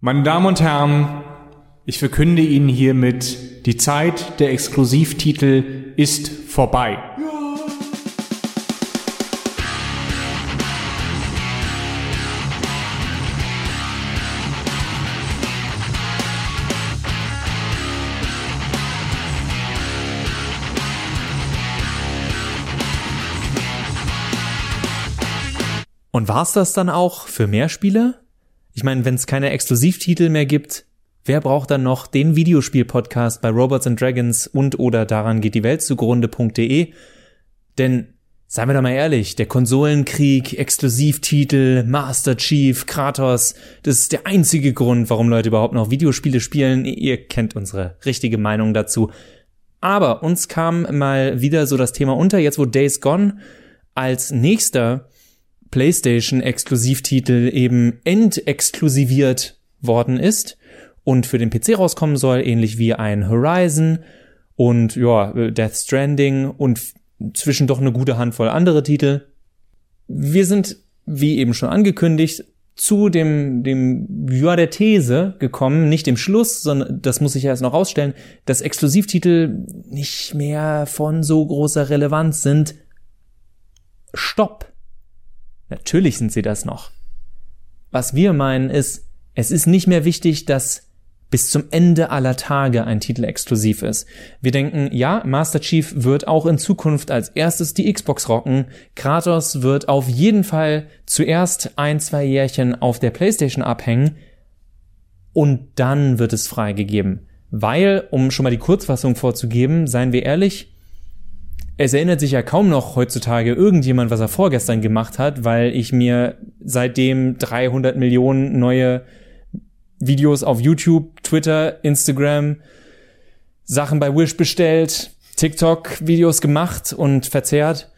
Meine Damen und Herren, ich verkünde Ihnen hiermit, die Zeit der Exklusivtitel ist vorbei. Und war's das dann auch für mehr Spiele? Ich meine, wenn es keine Exklusivtitel mehr gibt, wer braucht dann noch den Videospiel-Podcast bei Robots and Dragons und oder daran geht die Welt zugrunde.de? Denn Seien wir doch mal ehrlich, der Konsolenkrieg, Exklusivtitel, Master Chief, Kratos, das ist der einzige Grund, warum Leute überhaupt noch Videospiele spielen. Ihr kennt unsere richtige Meinung dazu. Aber uns kam mal wieder so das Thema unter, jetzt wo Days Gone als nächster PlayStation-Exklusivtitel eben entexklusiviert worden ist und für den PC rauskommen soll, ähnlich wie ein Horizon und ja, Death Stranding und zwischen doch eine gute Handvoll andere Titel. Wir sind, wie eben schon angekündigt, zu dem, dem, ja, der These gekommen, nicht dem Schluss, sondern das muss ich erst noch rausstellen, dass Exklusivtitel nicht mehr von so großer Relevanz sind. Stopp. Natürlich sind sie das noch. Was wir meinen ist, es ist nicht mehr wichtig, dass bis zum Ende aller Tage ein Titel exklusiv ist. Wir denken, ja, Master Chief wird auch in Zukunft als erstes die Xbox rocken. Kratos wird auf jeden Fall zuerst ein, zwei Jährchen auf der PlayStation abhängen und dann wird es freigegeben. Weil, um schon mal die Kurzfassung vorzugeben, seien wir ehrlich, es erinnert sich ja kaum noch heutzutage irgendjemand, was er vorgestern gemacht hat, weil ich mir seitdem 300 Millionen neue Videos auf YouTube, Twitter, Instagram, Sachen bei Wish bestellt, TikTok-Videos gemacht und verzehrt,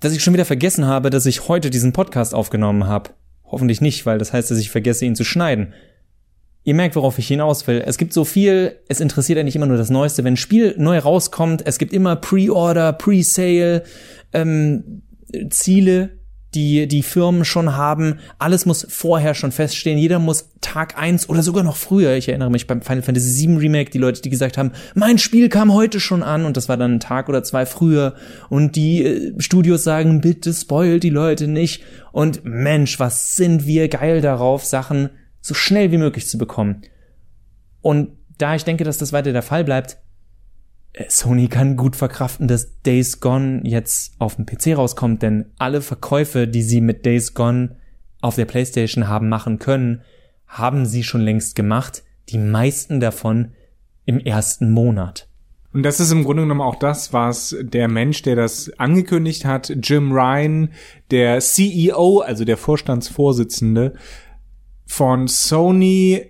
dass ich schon wieder vergessen habe, dass ich heute diesen Podcast aufgenommen habe. Hoffentlich nicht, weil das heißt, dass ich vergesse, ihn zu schneiden. Ihr merkt, worauf ich hinaus will. Es gibt so viel, es interessiert eigentlich immer nur das Neueste. Wenn ein Spiel neu rauskommt, es gibt immer Pre-Order, Pre-Sale, ähm, Ziele, die die Firmen schon haben. Alles muss vorher schon feststehen. Jeder muss Tag eins oder sogar noch früher. Ich erinnere mich beim Final Fantasy VII Remake, die Leute, die gesagt haben, mein Spiel kam heute schon an und das war dann ein Tag oder zwei früher. Und die äh, Studios sagen, bitte spoil die Leute nicht. Und Mensch, was sind wir geil darauf, Sachen so schnell wie möglich zu bekommen. Und da ich denke, dass das weiter der Fall bleibt, äh, Sony kann gut verkraften, dass Days Gone jetzt auf dem PC rauskommt, denn alle Verkäufe, die sie mit Days Gone auf der PlayStation haben machen können, haben sie schon längst gemacht. Die meisten davon im ersten Monat. Und das ist im Grunde genommen auch das, was der Mensch, der das angekündigt hat, Jim Ryan, der CEO, also der Vorstandsvorsitzende, von Sony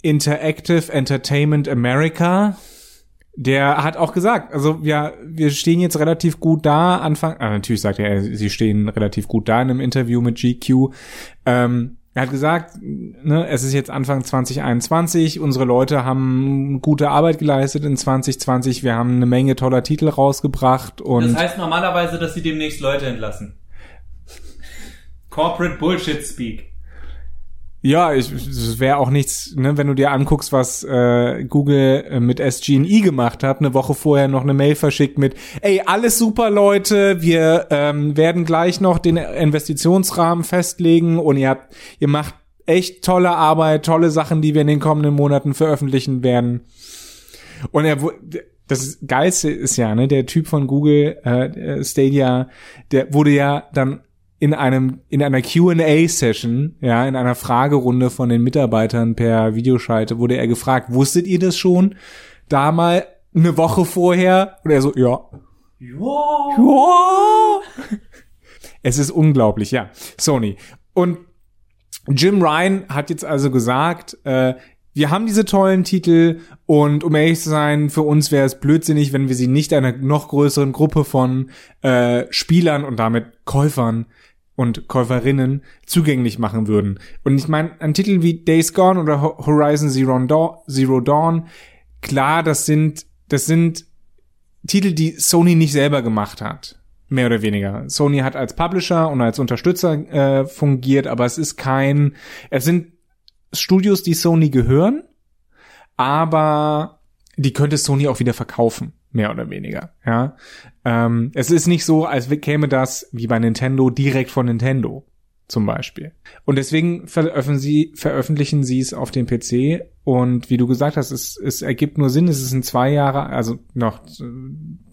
Interactive Entertainment America. Der hat auch gesagt, also ja, wir stehen jetzt relativ gut da. Anfang, äh, natürlich sagt er, sie stehen relativ gut da in einem Interview mit GQ. Ähm, er hat gesagt, ne, es ist jetzt Anfang 2021, unsere Leute haben gute Arbeit geleistet in 2020, wir haben eine Menge toller Titel rausgebracht und. Das heißt normalerweise, dass sie demnächst Leute entlassen. Corporate Bullshit Speak. Ja, es wäre auch nichts, ne, wenn du dir anguckst, was äh, Google äh, mit SG&E gemacht hat, eine Woche vorher noch eine Mail verschickt mit, ey, alles super, Leute, wir ähm, werden gleich noch den Investitionsrahmen festlegen und ihr habt, ihr macht echt tolle Arbeit, tolle Sachen, die wir in den kommenden Monaten veröffentlichen werden. Und er das Geilste ist ja, ne, der Typ von Google, äh, Stadia, der wurde ja dann in einem in einer Q&A Session, ja, in einer Fragerunde von den Mitarbeitern per Videoschalte wurde er gefragt, wusstet ihr das schon? Da mal eine Woche vorher und er so, ja. Ja. ja. Es ist unglaublich, ja. Sony. Und Jim Ryan hat jetzt also gesagt, äh, wir haben diese tollen Titel und um ehrlich zu sein, für uns wäre es blödsinnig, wenn wir sie nicht einer noch größeren Gruppe von äh, Spielern und damit Käufern und Käuferinnen zugänglich machen würden. Und ich meine, ein Titel wie Days Gone oder Horizon Zero Dawn, Zero Dawn, klar, das sind, das sind Titel, die Sony nicht selber gemacht hat. Mehr oder weniger. Sony hat als Publisher und als Unterstützer äh, fungiert, aber es ist kein, es sind Studios, die Sony gehören, aber die könnte Sony auch wieder verkaufen, mehr oder weniger. Ja, ähm, es ist nicht so, als käme das wie bei Nintendo direkt von Nintendo zum Beispiel. Und deswegen veröffentlichen sie, es auf dem PC und wie du gesagt hast, es, es ergibt nur Sinn, es ist ein zwei Jahre, also noch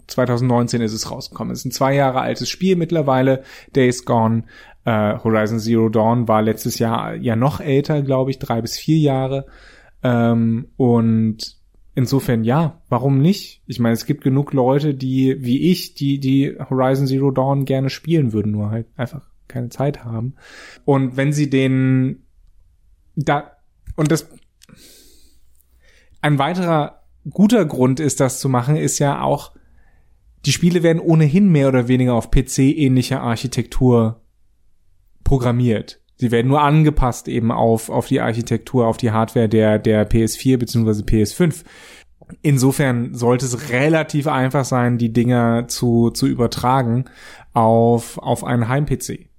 2019 ist es rausgekommen. Es ist ein zwei Jahre altes Spiel mittlerweile, Days Gone. Äh, Horizon Zero Dawn war letztes Jahr ja noch älter, glaube ich, drei bis vier Jahre. Ähm, und insofern ja, warum nicht? Ich meine, es gibt genug Leute, die wie ich, die die Horizon Zero Dawn gerne spielen würden, nur halt einfach keine Zeit haben. Und wenn sie den da und das ein weiterer guter Grund ist, das zu machen, ist ja auch, die Spiele werden ohnehin mehr oder weniger auf PC-ähnlicher Architektur programmiert. Sie werden nur angepasst eben auf, auf die Architektur, auf die Hardware der, der PS4 bzw. PS5. Insofern sollte es relativ einfach sein, die Dinger zu, zu übertragen auf, auf einen Heim-PC.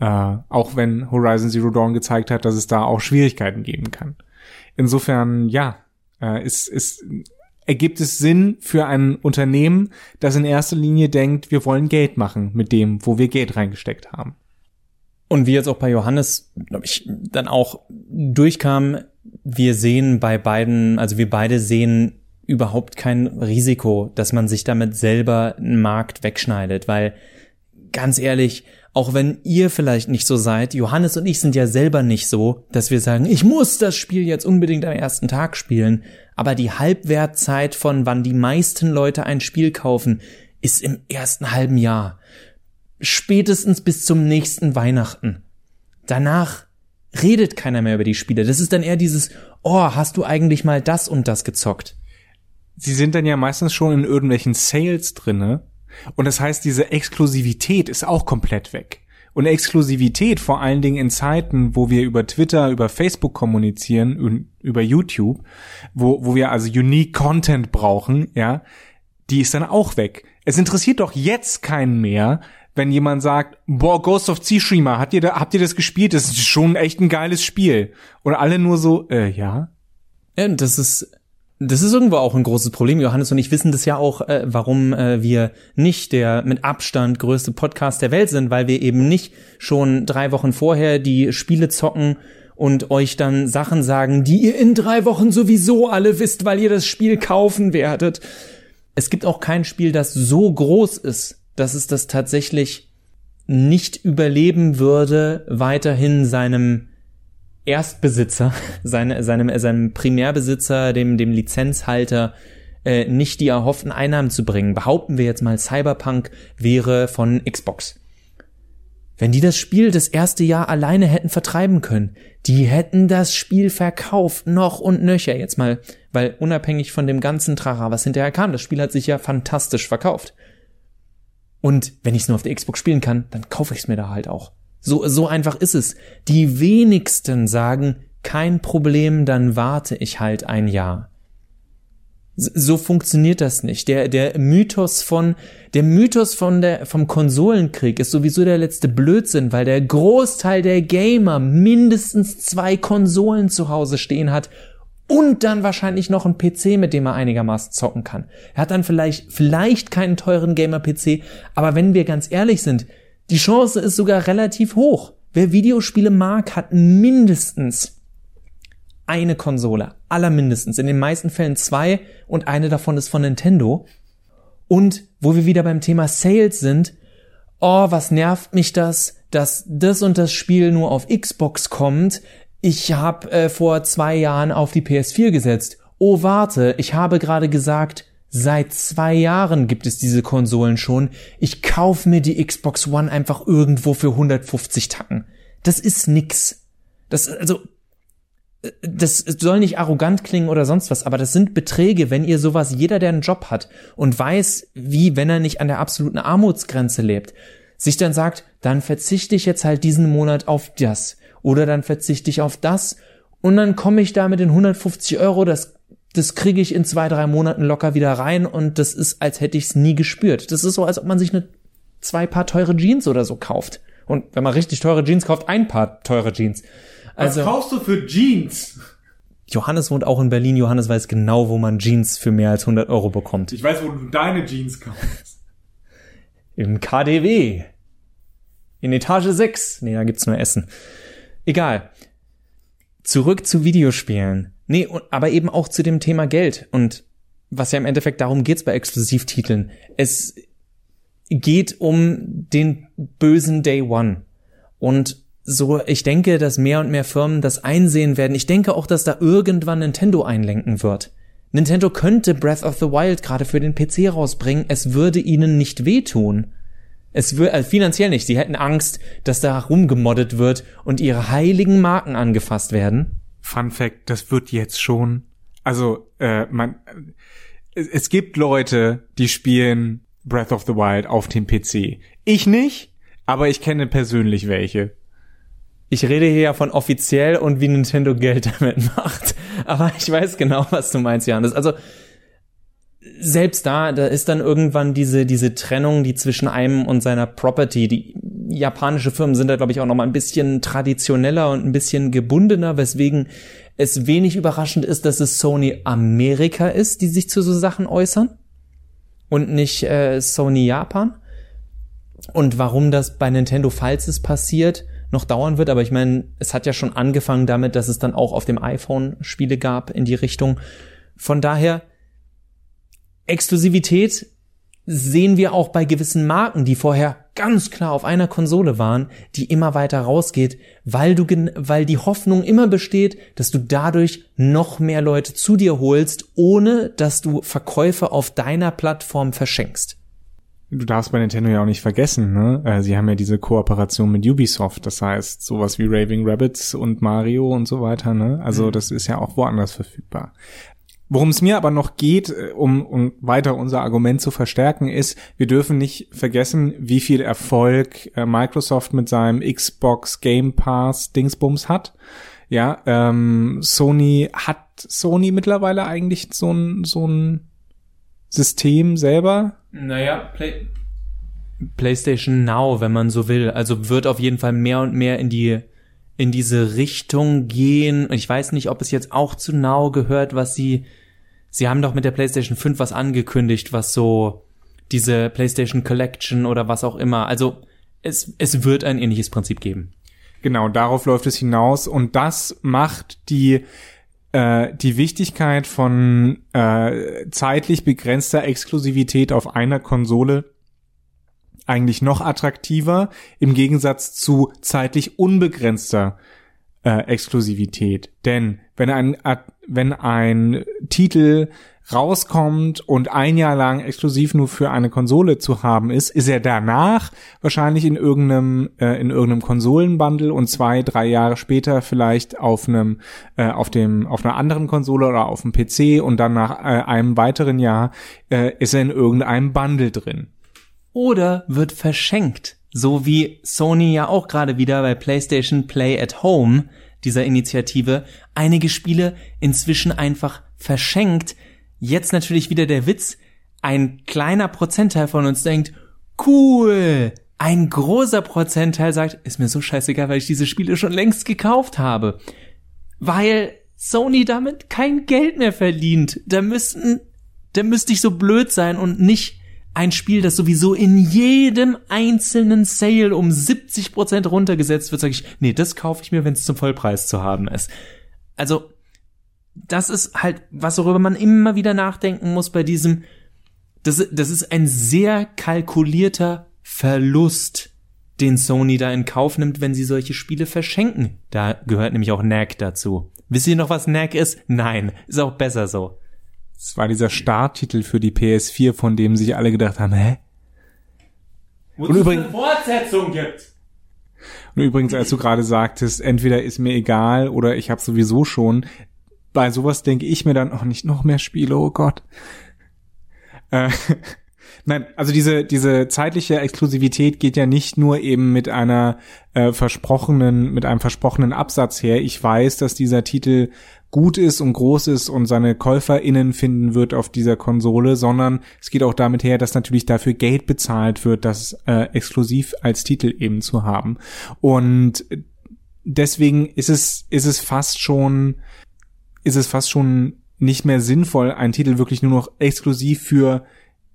Äh, auch wenn Horizon Zero Dawn gezeigt hat, dass es da auch Schwierigkeiten geben kann. Insofern, ja, äh, ist, ist, ergibt es Sinn für ein Unternehmen, das in erster Linie denkt, wir wollen Geld machen mit dem, wo wir Geld reingesteckt haben. Und wie jetzt auch bei Johannes, glaube ich, dann auch durchkam, wir sehen bei beiden, also wir beide sehen überhaupt kein Risiko, dass man sich damit selber einen Markt wegschneidet, weil ganz ehrlich, auch wenn ihr vielleicht nicht so seid, Johannes und ich sind ja selber nicht so, dass wir sagen, ich muss das Spiel jetzt unbedingt am ersten Tag spielen, aber die Halbwertzeit von wann die meisten Leute ein Spiel kaufen, ist im ersten halben Jahr. Spätestens bis zum nächsten Weihnachten. Danach redet keiner mehr über die Spiele. Das ist dann eher dieses, oh, hast du eigentlich mal das und das gezockt? Sie sind dann ja meistens schon in irgendwelchen Sales drinne und das heißt, diese Exklusivität ist auch komplett weg. Und Exklusivität, vor allen Dingen in Zeiten, wo wir über Twitter, über Facebook kommunizieren und über YouTube, wo, wo wir also unique Content brauchen, ja, die ist dann auch weg. Es interessiert doch jetzt keinen mehr, wenn jemand sagt, boah, Ghost of Tsushima, habt ihr, da, habt ihr das gespielt? Das ist schon echt ein geiles Spiel. Oder alle nur so, äh, ja. Ja, das ist, das ist irgendwo auch ein großes Problem. Johannes und ich wissen das ja auch, äh, warum äh, wir nicht der mit Abstand größte Podcast der Welt sind, weil wir eben nicht schon drei Wochen vorher die Spiele zocken und euch dann Sachen sagen, die ihr in drei Wochen sowieso alle wisst, weil ihr das Spiel kaufen werdet. Es gibt auch kein Spiel, das so groß ist, dass es das tatsächlich nicht überleben würde, weiterhin seinem Erstbesitzer, seine, seinem, seinem Primärbesitzer, dem, dem Lizenzhalter, äh, nicht die erhofften Einnahmen zu bringen. Behaupten wir jetzt mal, Cyberpunk wäre von Xbox. Wenn die das Spiel das erste Jahr alleine hätten vertreiben können, die hätten das Spiel verkauft, noch und nöcher jetzt mal, weil unabhängig von dem ganzen Trara, was hinterher kam, das Spiel hat sich ja fantastisch verkauft. Und wenn ich es nur auf der Xbox spielen kann, dann kaufe ich es mir da halt auch. So, so einfach ist es. Die wenigsten sagen, kein Problem, dann warte ich halt ein Jahr. So funktioniert das nicht. Der, der Mythos von, der Mythos von der, vom Konsolenkrieg ist sowieso der letzte Blödsinn, weil der Großteil der Gamer mindestens zwei Konsolen zu Hause stehen hat und dann wahrscheinlich noch einen PC, mit dem er einigermaßen zocken kann. Er hat dann vielleicht, vielleicht keinen teuren Gamer-PC, aber wenn wir ganz ehrlich sind, die Chance ist sogar relativ hoch. Wer Videospiele mag, hat mindestens eine Konsole. Allermindestens. In den meisten Fällen zwei und eine davon ist von Nintendo. Und wo wir wieder beim Thema Sales sind, oh, was nervt mich das, dass das und das Spiel nur auf Xbox kommt. Ich habe äh, vor zwei Jahren auf die PS4 gesetzt. Oh, warte, ich habe gerade gesagt, Seit zwei Jahren gibt es diese Konsolen schon. Ich kauf mir die Xbox One einfach irgendwo für 150 Tacken. Das ist nix. Das, also, das soll nicht arrogant klingen oder sonst was, aber das sind Beträge, wenn ihr sowas, jeder, der einen Job hat und weiß, wie, wenn er nicht an der absoluten Armutsgrenze lebt, sich dann sagt, dann verzichte ich jetzt halt diesen Monat auf das oder dann verzichte ich auf das und dann komme ich da mit den 150 Euro, das das kriege ich in zwei, drei Monaten locker wieder rein und das ist, als hätte ich es nie gespürt. Das ist so, als ob man sich eine zwei Paar teure Jeans oder so kauft. Und wenn man richtig teure Jeans kauft, ein Paar teure Jeans. Also, Was kaufst du für Jeans? Johannes wohnt auch in Berlin. Johannes weiß genau, wo man Jeans für mehr als 100 Euro bekommt. Ich weiß, wo du deine Jeans kaufst. Im KDW. In Etage 6. Nee, da gibt's nur Essen. Egal. Zurück zu Videospielen. Nee, aber eben auch zu dem Thema Geld. Und was ja im Endeffekt darum geht's bei Exklusivtiteln. Es geht um den bösen Day One. Und so, ich denke, dass mehr und mehr Firmen das einsehen werden. Ich denke auch, dass da irgendwann Nintendo einlenken wird. Nintendo könnte Breath of the Wild gerade für den PC rausbringen. Es würde ihnen nicht wehtun. Es würde also finanziell nicht. Sie hätten Angst, dass da rumgemoddet wird und ihre heiligen Marken angefasst werden. Fun Fact, das wird jetzt schon. Also, äh, man, es, es gibt Leute, die spielen Breath of the Wild auf dem PC. Ich nicht, aber ich kenne persönlich welche. Ich rede hier ja von offiziell und wie Nintendo Geld damit macht. Aber ich weiß genau, was du meinst, Johannes. Also, selbst da, da ist dann irgendwann diese, diese Trennung, die zwischen einem und seiner Property, die japanische Firmen sind da, glaube ich, auch noch mal ein bisschen traditioneller und ein bisschen gebundener, weswegen es wenig überraschend ist, dass es Sony Amerika ist, die sich zu so Sachen äußern und nicht äh, Sony Japan. Und warum das bei Nintendo, falls es passiert, noch dauern wird, aber ich meine, es hat ja schon angefangen damit, dass es dann auch auf dem iPhone Spiele gab in die Richtung. Von daher, Exklusivität sehen wir auch bei gewissen Marken, die vorher ganz klar auf einer Konsole waren, die immer weiter rausgeht, weil du, weil die Hoffnung immer besteht, dass du dadurch noch mehr Leute zu dir holst, ohne dass du Verkäufe auf deiner Plattform verschenkst. Du darfst bei Nintendo ja auch nicht vergessen, ne? Äh, sie haben ja diese Kooperation mit Ubisoft, das heißt sowas wie Raving Rabbits und Mario und so weiter, ne? Also mhm. das ist ja auch woanders verfügbar. Worum es mir aber noch geht, äh, um, um weiter unser Argument zu verstärken, ist, wir dürfen nicht vergessen, wie viel Erfolg äh, Microsoft mit seinem Xbox Game Pass Dingsbums hat. Ja, ähm, Sony hat Sony mittlerweile eigentlich so ein so ein System selber? Naja, Play PlayStation Now, wenn man so will. Also wird auf jeden Fall mehr und mehr in die in diese Richtung gehen. Ich weiß nicht, ob es jetzt auch zu Now gehört, was sie Sie haben doch mit der PlayStation 5 was angekündigt, was so diese PlayStation Collection oder was auch immer. Also es, es wird ein ähnliches Prinzip geben. Genau, darauf läuft es hinaus und das macht die äh, die Wichtigkeit von äh, zeitlich begrenzter Exklusivität auf einer Konsole eigentlich noch attraktiver im Gegensatz zu zeitlich unbegrenzter äh, Exklusivität. Denn wenn ein, wenn ein Titel rauskommt und ein Jahr lang exklusiv nur für eine Konsole zu haben ist, ist er danach wahrscheinlich in irgendeinem äh, in irgendeinem Konsolenbundle und zwei drei Jahre später vielleicht auf einem äh, auf dem auf einer anderen Konsole oder auf dem PC und dann nach äh, einem weiteren Jahr äh, ist er in irgendeinem Bundle drin. Oder wird verschenkt so wie Sony ja auch gerade wieder bei PlayStation Play at Home dieser Initiative einige Spiele inzwischen einfach verschenkt. Jetzt natürlich wieder der Witz, ein kleiner Prozentteil von uns denkt, cool. Ein großer Prozentteil sagt, ist mir so scheißegal, weil ich diese Spiele schon längst gekauft habe. Weil Sony damit kein Geld mehr verdient. Da müssten, da müsste ich so blöd sein und nicht ein Spiel, das sowieso in jedem einzelnen Sale um 70 Prozent runtergesetzt wird, sage ich, nee, das kaufe ich mir, wenn es zum Vollpreis zu haben ist. Also, das ist halt was, worüber man immer wieder nachdenken muss bei diesem, das, das ist ein sehr kalkulierter Verlust, den Sony da in Kauf nimmt, wenn sie solche Spiele verschenken. Da gehört nämlich auch Knack dazu. Wisst ihr noch, was Knack ist? Nein, ist auch besser so. Es war dieser Starttitel für die PS4, von dem sich alle gedacht haben, hä? Wozu es eine Fortsetzung gibt. Und übrigens, als du gerade sagtest, entweder ist mir egal oder ich habe sowieso schon, bei sowas denke ich mir dann, oh, nicht noch mehr Spiele, oh Gott. Äh, Nein, also diese, diese zeitliche Exklusivität geht ja nicht nur eben mit einer äh, versprochenen, mit einem versprochenen Absatz her. Ich weiß, dass dieser Titel gut ist und groß ist und seine KäuferInnen finden wird auf dieser Konsole, sondern es geht auch damit her, dass natürlich dafür Geld bezahlt wird, das äh, exklusiv als Titel eben zu haben. Und deswegen ist es, ist es fast schon, ist es fast schon nicht mehr sinnvoll, einen Titel wirklich nur noch exklusiv für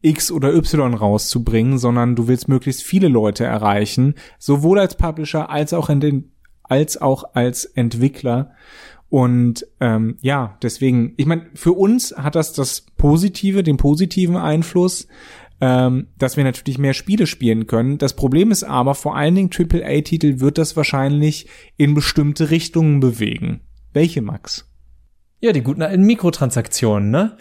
X oder Y rauszubringen, sondern du willst möglichst viele Leute erreichen, sowohl als Publisher als auch in den, als auch als Entwickler. Und ähm, ja, deswegen, ich meine, für uns hat das das Positive, den positiven Einfluss, ähm, dass wir natürlich mehr Spiele spielen können. Das Problem ist aber, vor allen Dingen AAA-Titel wird das wahrscheinlich in bestimmte Richtungen bewegen. Welche, Max? Ja, die guten alten Mikrotransaktionen, ne?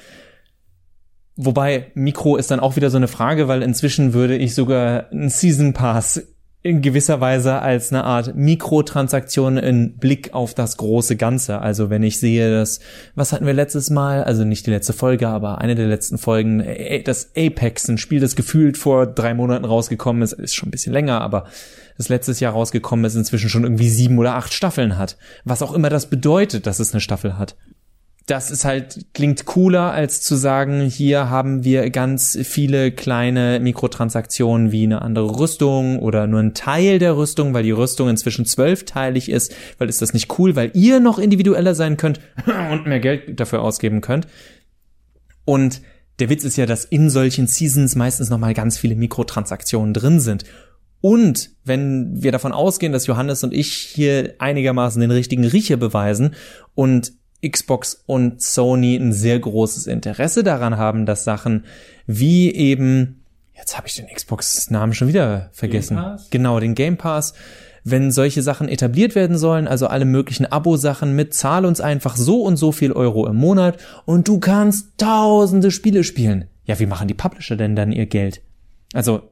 Wobei Mikro ist dann auch wieder so eine Frage, weil inzwischen würde ich sogar einen Season Pass in gewisser Weise als eine Art Mikrotransaktion in Blick auf das große Ganze. Also wenn ich sehe, dass, was hatten wir letztes Mal, also nicht die letzte Folge, aber eine der letzten Folgen, das Apex, ein Spiel, das gefühlt vor drei Monaten rausgekommen ist, ist schon ein bisschen länger, aber das letztes Jahr rausgekommen ist, inzwischen schon irgendwie sieben oder acht Staffeln hat. Was auch immer das bedeutet, dass es eine Staffel hat das ist halt, klingt cooler, als zu sagen, hier haben wir ganz viele kleine Mikrotransaktionen wie eine andere Rüstung oder nur ein Teil der Rüstung, weil die Rüstung inzwischen zwölfteilig ist, weil ist das nicht cool, weil ihr noch individueller sein könnt und mehr Geld dafür ausgeben könnt. Und der Witz ist ja, dass in solchen Seasons meistens nochmal ganz viele Mikrotransaktionen drin sind. Und wenn wir davon ausgehen, dass Johannes und ich hier einigermaßen den richtigen Riecher beweisen und Xbox und Sony ein sehr großes Interesse daran haben, dass Sachen wie eben, jetzt habe ich den Xbox-Namen schon wieder vergessen. Genau, den Game Pass. Wenn solche Sachen etabliert werden sollen, also alle möglichen Abo-Sachen mit, zahl uns einfach so und so viel Euro im Monat und du kannst tausende Spiele spielen. Ja, wie machen die Publisher denn dann ihr Geld? Also,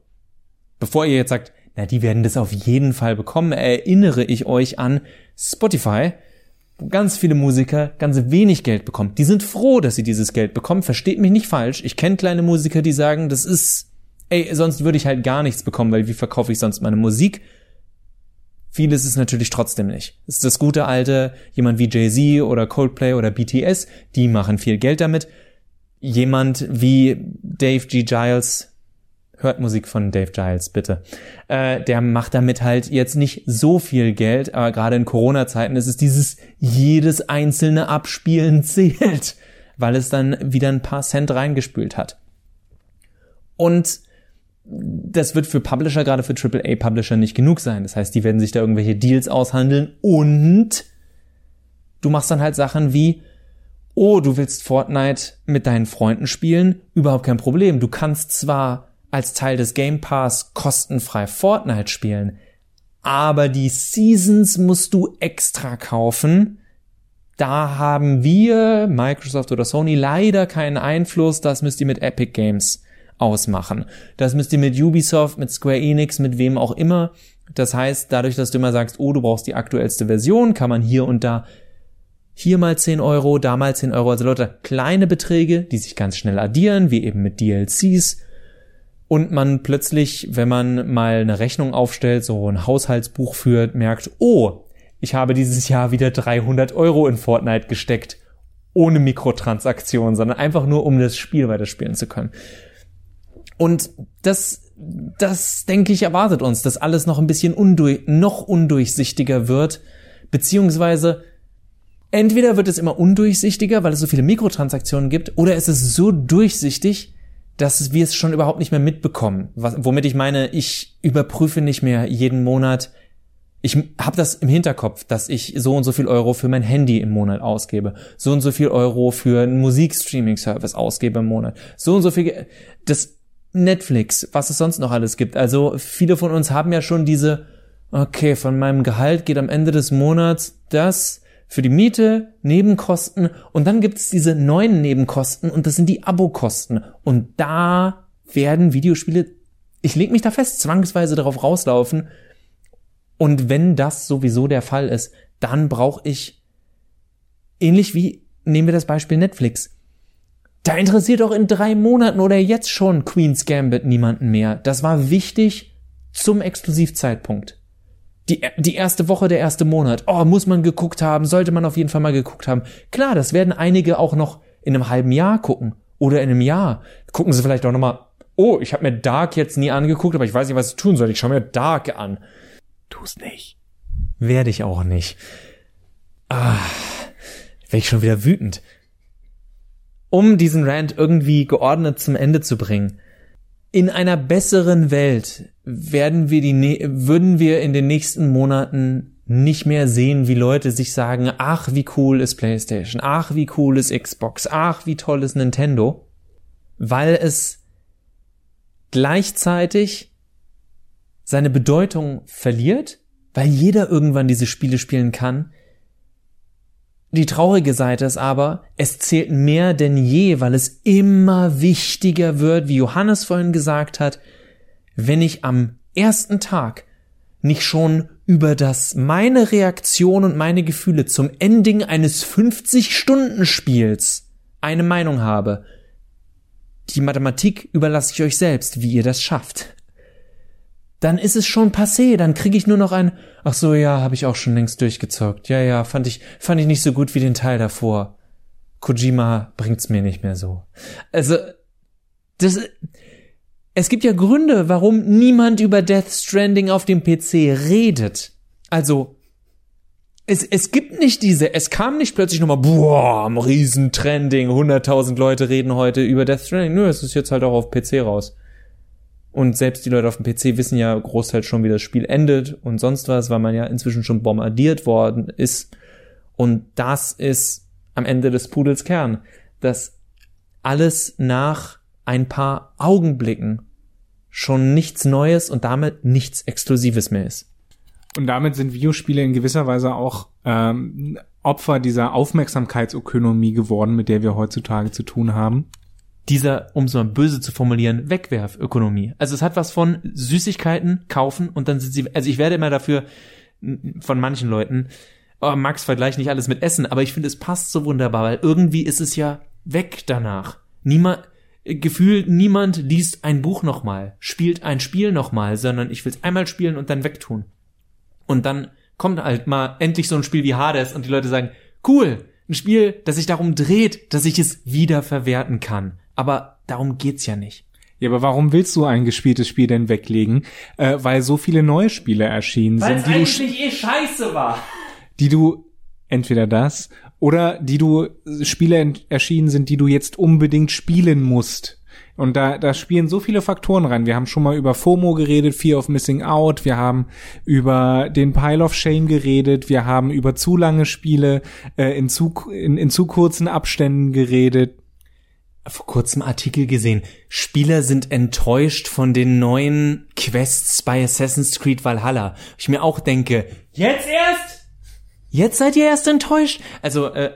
bevor ihr jetzt sagt, na, die werden das auf jeden Fall bekommen, erinnere ich euch an Spotify ganz viele Musiker ganz wenig Geld bekommen. Die sind froh, dass sie dieses Geld bekommen. Versteht mich nicht falsch. Ich kenne kleine Musiker, die sagen, das ist, ey, sonst würde ich halt gar nichts bekommen, weil wie verkaufe ich sonst meine Musik? Vieles ist natürlich trotzdem nicht. Es ist das gute alte, jemand wie Jay-Z oder Coldplay oder BTS, die machen viel Geld damit. Jemand wie Dave G. Giles, hört Musik von Dave Giles, bitte. Äh, der macht damit halt jetzt nicht so viel Geld, aber gerade in Corona-Zeiten ist es dieses jedes einzelne Abspielen zählt, weil es dann wieder ein paar Cent reingespült hat. Und das wird für Publisher, gerade für AAA-Publisher nicht genug sein. Das heißt, die werden sich da irgendwelche Deals aushandeln und du machst dann halt Sachen wie, oh, du willst Fortnite mit deinen Freunden spielen? Überhaupt kein Problem. Du kannst zwar als Teil des Game Pass kostenfrei Fortnite spielen. Aber die Seasons musst du extra kaufen. Da haben wir, Microsoft oder Sony, leider keinen Einfluss. Das müsst ihr mit Epic Games ausmachen. Das müsst ihr mit Ubisoft, mit Square Enix, mit wem auch immer. Das heißt, dadurch, dass du immer sagst, oh, du brauchst die aktuellste Version, kann man hier und da hier mal 10 Euro, da mal 10 Euro, also Leute, kleine Beträge, die sich ganz schnell addieren, wie eben mit DLCs und man plötzlich, wenn man mal eine Rechnung aufstellt, so ein Haushaltsbuch führt, merkt, oh, ich habe dieses Jahr wieder 300 Euro in Fortnite gesteckt, ohne Mikrotransaktionen, sondern einfach nur, um das Spiel weiterspielen zu können. Und das, das denke ich erwartet uns, dass alles noch ein bisschen undurch, noch undurchsichtiger wird, beziehungsweise entweder wird es immer undurchsichtiger, weil es so viele Mikrotransaktionen gibt, oder es ist so durchsichtig, dass wir es schon überhaupt nicht mehr mitbekommen. Was, womit ich meine, ich überprüfe nicht mehr jeden Monat. Ich habe das im Hinterkopf, dass ich so und so viel Euro für mein Handy im Monat ausgebe, so und so viel Euro für einen Musikstreaming-Service ausgebe im Monat, so und so viel. Das Netflix, was es sonst noch alles gibt. Also viele von uns haben ja schon diese, okay, von meinem Gehalt geht am Ende des Monats das für die Miete, Nebenkosten und dann gibt es diese neuen Nebenkosten und das sind die Abokosten. Und da werden Videospiele, ich leg mich da fest, zwangsweise darauf rauslaufen. Und wenn das sowieso der Fall ist, dann brauche ich, ähnlich wie, nehmen wir das Beispiel Netflix. Da interessiert doch in drei Monaten oder jetzt schon Queen's Gambit niemanden mehr. Das war wichtig zum Exklusivzeitpunkt die, die erste Woche, der erste Monat. Oh, muss man geguckt haben, sollte man auf jeden Fall mal geguckt haben. Klar, das werden einige auch noch in einem halben Jahr gucken oder in einem Jahr. Gucken sie vielleicht auch nochmal, oh, ich habe mir Dark jetzt nie angeguckt, aber ich weiß nicht, was ich tun soll. Ich schaue mir Dark an. Tu's nicht. Werde ich auch nicht. Ah, werde ich schon wieder wütend. Um diesen Rant irgendwie geordnet zum Ende zu bringen. In einer besseren Welt werden wir die, würden wir in den nächsten Monaten nicht mehr sehen, wie Leute sich sagen, ach, wie cool ist PlayStation, ach, wie cool ist Xbox, ach, wie toll ist Nintendo, weil es gleichzeitig seine Bedeutung verliert, weil jeder irgendwann diese Spiele spielen kann. Die traurige Seite ist aber, es zählt mehr denn je, weil es immer wichtiger wird, wie Johannes vorhin gesagt hat, wenn ich am ersten Tag nicht schon über das meine Reaktion und meine Gefühle zum Ending eines 50-Stunden-Spiels eine Meinung habe. Die Mathematik überlasse ich euch selbst, wie ihr das schafft. Dann ist es schon passé, dann kriege ich nur noch ein Ach so, ja, habe ich auch schon längst durchgezockt. Ja, ja, fand ich fand ich nicht so gut wie den Teil davor. Kojima bringt's mir nicht mehr so. Also das es gibt ja Gründe, warum niemand über Death Stranding auf dem PC redet. Also, es, es gibt nicht diese, es kam nicht plötzlich nochmal, boah, am Riesentrending, 100.000 Leute reden heute über Death Stranding. Nö, es ist jetzt halt auch auf PC raus. Und selbst die Leute auf dem PC wissen ja großteils schon, wie das Spiel endet und sonst was, weil man ja inzwischen schon bombardiert worden ist. Und das ist am Ende des Pudels Kern, dass alles nach ein paar Augenblicken schon nichts Neues und damit nichts Exklusives mehr ist. Und damit sind Videospiele in gewisser Weise auch ähm, Opfer dieser Aufmerksamkeitsökonomie geworden, mit der wir heutzutage zu tun haben. Dieser, um es mal böse zu formulieren, Wegwerfökonomie. Also es hat was von Süßigkeiten kaufen und dann sind sie, also ich werde immer dafür von manchen Leuten, oh, Max vergleicht nicht alles mit Essen, aber ich finde, es passt so wunderbar, weil irgendwie ist es ja weg danach. Niemand, gefühlt niemand liest ein Buch nochmal, spielt ein Spiel nochmal, sondern ich will es einmal spielen und dann wegtun. Und dann kommt halt mal endlich so ein Spiel wie Hades und die Leute sagen, cool, ein Spiel, das sich darum dreht, dass ich es wieder verwerten kann. Aber darum geht's ja nicht. Ja, aber warum willst du ein gespieltes Spiel denn weglegen? Äh, weil so viele neue Spiele erschienen Weil's sind, die eigentlich du, eh scheiße war. Die du entweder das oder die du Spiele erschienen sind, die du jetzt unbedingt spielen musst. Und da, da spielen so viele Faktoren rein. Wir haben schon mal über FOMO geredet, Fear of Missing Out. Wir haben über den Pile of Shame geredet. Wir haben über zu lange Spiele äh, in, zu, in, in zu kurzen Abständen geredet. Vor kurzem Artikel gesehen. Spieler sind enttäuscht von den neuen Quests bei Assassin's Creed Valhalla. Ich mir auch denke, jetzt erst? Jetzt seid ihr erst enttäuscht? Also, äh,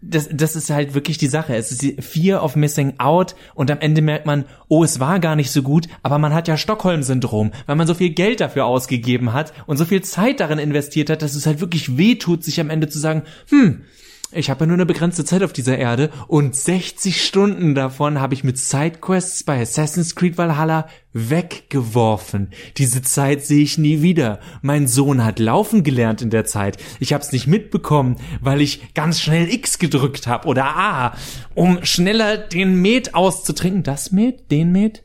das, das ist halt wirklich die Sache. Es ist die Fear of Missing Out und am Ende merkt man, oh, es war gar nicht so gut, aber man hat ja Stockholm-Syndrom, weil man so viel Geld dafür ausgegeben hat und so viel Zeit darin investiert hat, dass es halt wirklich weh tut, sich am Ende zu sagen, hm, ich habe ja nur eine begrenzte Zeit auf dieser Erde und 60 Stunden davon habe ich mit Sidequests bei Assassin's Creed Valhalla weggeworfen. Diese Zeit sehe ich nie wieder. Mein Sohn hat laufen gelernt in der Zeit. Ich habe es nicht mitbekommen, weil ich ganz schnell X gedrückt habe oder A, um schneller den Met auszutrinken. Das Met? Den Met?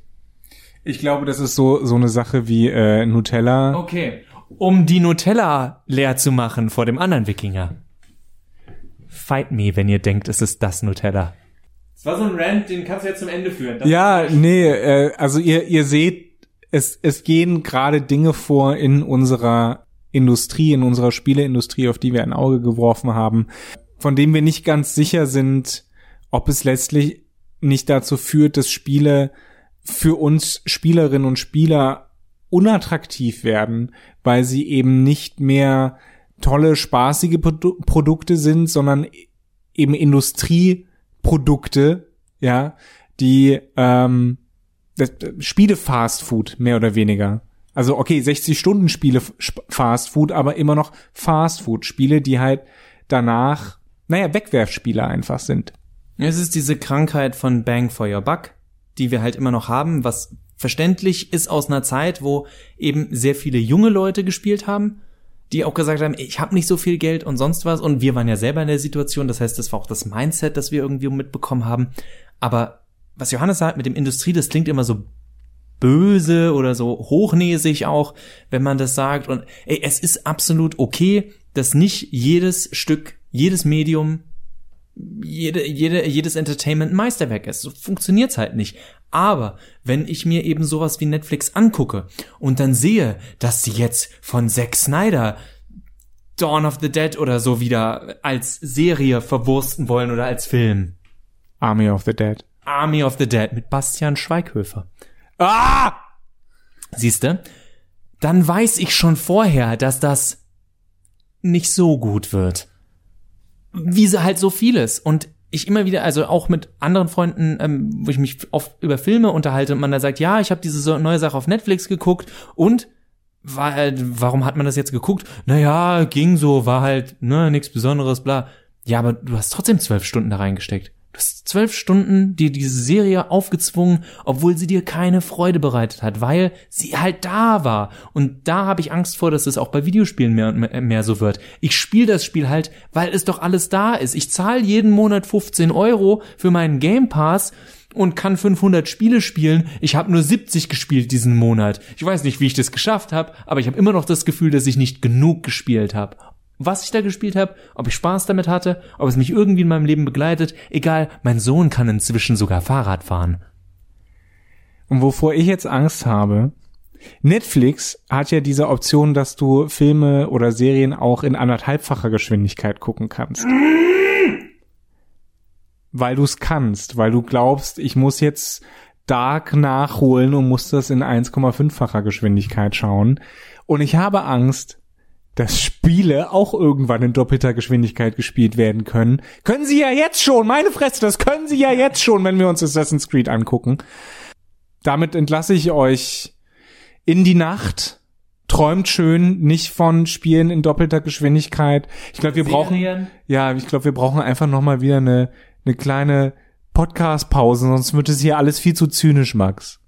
Ich glaube, das ist so so eine Sache wie äh, Nutella. Okay. Um die Nutella leer zu machen vor dem anderen Wikinger fight me, wenn ihr denkt, es ist das Nutella. Das war so ein Rant, den kannst du jetzt zum Ende führen. Das ja, nee, äh, also ihr, ihr seht, es, es gehen gerade Dinge vor in unserer Industrie, in unserer Spieleindustrie, auf die wir ein Auge geworfen haben, von dem wir nicht ganz sicher sind, ob es letztlich nicht dazu führt, dass Spiele für uns Spielerinnen und Spieler unattraktiv werden, weil sie eben nicht mehr tolle, spaßige Produ Produkte sind, sondern eben Industrieprodukte, ja, die ähm, Spiele Fast Food, mehr oder weniger. Also okay, 60 Stunden Spiele Fast Food, aber immer noch Fast Food Spiele, die halt danach, naja, Wegwerfspiele einfach sind. Es ist diese Krankheit von Bang for Your Buck, die wir halt immer noch haben, was verständlich ist aus einer Zeit, wo eben sehr viele junge Leute gespielt haben die auch gesagt haben, ich habe nicht so viel Geld und sonst was. Und wir waren ja selber in der Situation. Das heißt, das war auch das Mindset, das wir irgendwie mitbekommen haben. Aber was Johannes sagt mit dem Industrie, das klingt immer so böse oder so hochnäsig auch, wenn man das sagt. Und ey, es ist absolut okay, dass nicht jedes Stück, jedes Medium, jede, jede, jedes Entertainment ein Meisterwerk ist. So funktioniert's halt nicht. Aber wenn ich mir eben sowas wie Netflix angucke und dann sehe, dass sie jetzt von Zack Snyder Dawn of the Dead oder so wieder als Serie verwursten wollen oder als Film. Army of the Dead. Army of the Dead mit Bastian Schweighöfer. Ah! Siehste? Dann weiß ich schon vorher, dass das nicht so gut wird. Wie sie halt so vieles. Und ich immer wieder, also auch mit anderen Freunden, ähm, wo ich mich oft über Filme unterhalte und man da sagt, ja, ich habe diese neue Sache auf Netflix geguckt und war halt, warum hat man das jetzt geguckt? Naja, ging so, war halt, ne, nichts Besonderes, bla. Ja, aber du hast trotzdem zwölf Stunden da reingesteckt. Du hast zwölf Stunden dir diese Serie aufgezwungen, obwohl sie dir keine Freude bereitet hat, weil sie halt da war. Und da habe ich Angst vor, dass es auch bei Videospielen mehr und mehr, so wird. Ich spiele das Spiel halt, weil es doch alles da ist. Ich zahle jeden Monat 15 Euro für meinen Game Pass und kann 500 Spiele spielen. Ich habe nur 70 gespielt diesen Monat. Ich weiß nicht, wie ich das geschafft habe, aber ich habe immer noch das Gefühl, dass ich nicht genug gespielt habe was ich da gespielt habe, ob ich Spaß damit hatte, ob es mich irgendwie in meinem Leben begleitet, egal, mein Sohn kann inzwischen sogar Fahrrad fahren. Und wovor ich jetzt Angst habe, Netflix hat ja diese Option, dass du Filme oder Serien auch in anderthalbfacher Geschwindigkeit gucken kannst. weil du es kannst, weil du glaubst, ich muss jetzt Dark nachholen und muss das in 1,5-facher Geschwindigkeit schauen. Und ich habe Angst, dass Spiele auch irgendwann in doppelter Geschwindigkeit gespielt werden können. Können sie ja jetzt schon, meine Fresse, das können sie ja jetzt schon, wenn wir uns Assassin's Creed angucken. Damit entlasse ich euch in die Nacht. Träumt schön, nicht von Spielen in doppelter Geschwindigkeit. Ich glaube, wir brauchen, ja, ich glaube, wir brauchen einfach noch mal wieder eine, eine kleine Podcast-Pause, sonst wird es hier alles viel zu zynisch, Max.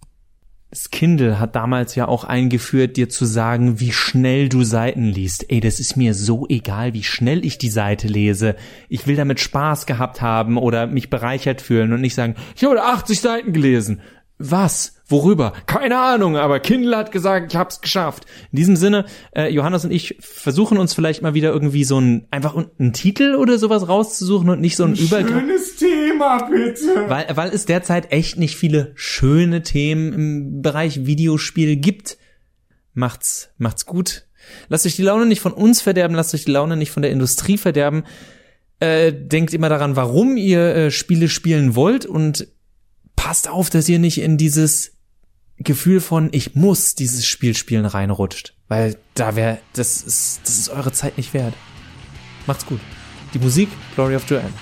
Das Kindle hat damals ja auch eingeführt, dir zu sagen, wie schnell du Seiten liest. Ey, das ist mir so egal, wie schnell ich die Seite lese. Ich will damit Spaß gehabt haben oder mich bereichert fühlen und nicht sagen, ich habe 80 Seiten gelesen. Was? Worüber? Keine Ahnung, aber Kindle hat gesagt, ich hab's geschafft. In diesem Sinne, äh, Johannes und ich versuchen uns vielleicht mal wieder irgendwie so ein einfach einen Titel oder sowas rauszusuchen und nicht so ein, ein Übergriff. Schönes Thema, bitte. Weil, weil es derzeit echt nicht viele schöne Themen im Bereich Videospiel gibt. Macht's, macht's gut. Lasst euch die Laune nicht von uns verderben, lasst euch die Laune nicht von der Industrie verderben. Äh, denkt immer daran, warum ihr äh, Spiele spielen wollt und passt auf, dass ihr nicht in dieses Gefühl von ich muss dieses Spiel spielen reinrutscht, weil da wäre das ist das ist eure Zeit nicht wert. Macht's gut. Die Musik Glory of Joanne.